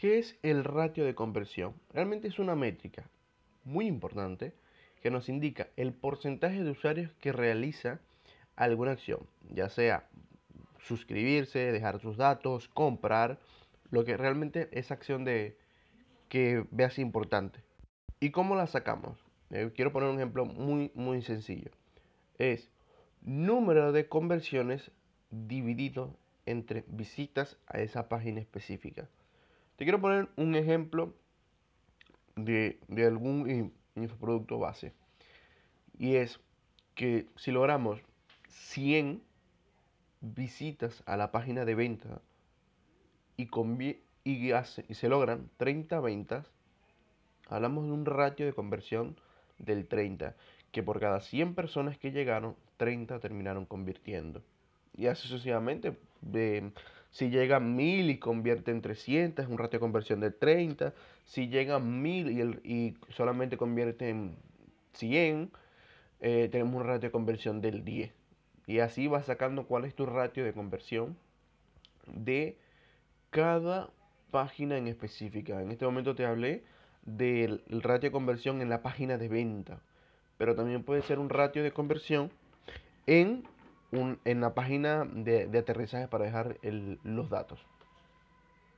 ¿Qué es el ratio de conversión? Realmente es una métrica muy importante que nos indica el porcentaje de usuarios que realiza alguna acción, ya sea suscribirse, dejar sus datos, comprar, lo que realmente es acción de que veas importante. ¿Y cómo la sacamos? Eh, quiero poner un ejemplo muy, muy sencillo. Es número de conversiones dividido entre visitas a esa página específica. Te quiero poner un ejemplo de, algún infoproducto base. Y es que si logramos 100 visitas a la página de venta y, se logran 30 ventas, hablamos de un ratio de conversión del 30, que por cada 100 personas que llegaron, 30 terminaron convirtiendo. Y así sucesivamente, si llega a 1000 y convierte en 300, es un ratio de conversión de 30. Si llega a 1000 y, el, y solamente convierte en 100, eh, tenemos un ratio de conversión del 10. Y así vas sacando cuál es tu ratio de conversión de cada página en específica. En este momento te hablé del ratio de conversión en la página de venta, pero también puede ser un ratio de conversión en en la página de, aterrizaje para dejar los datos.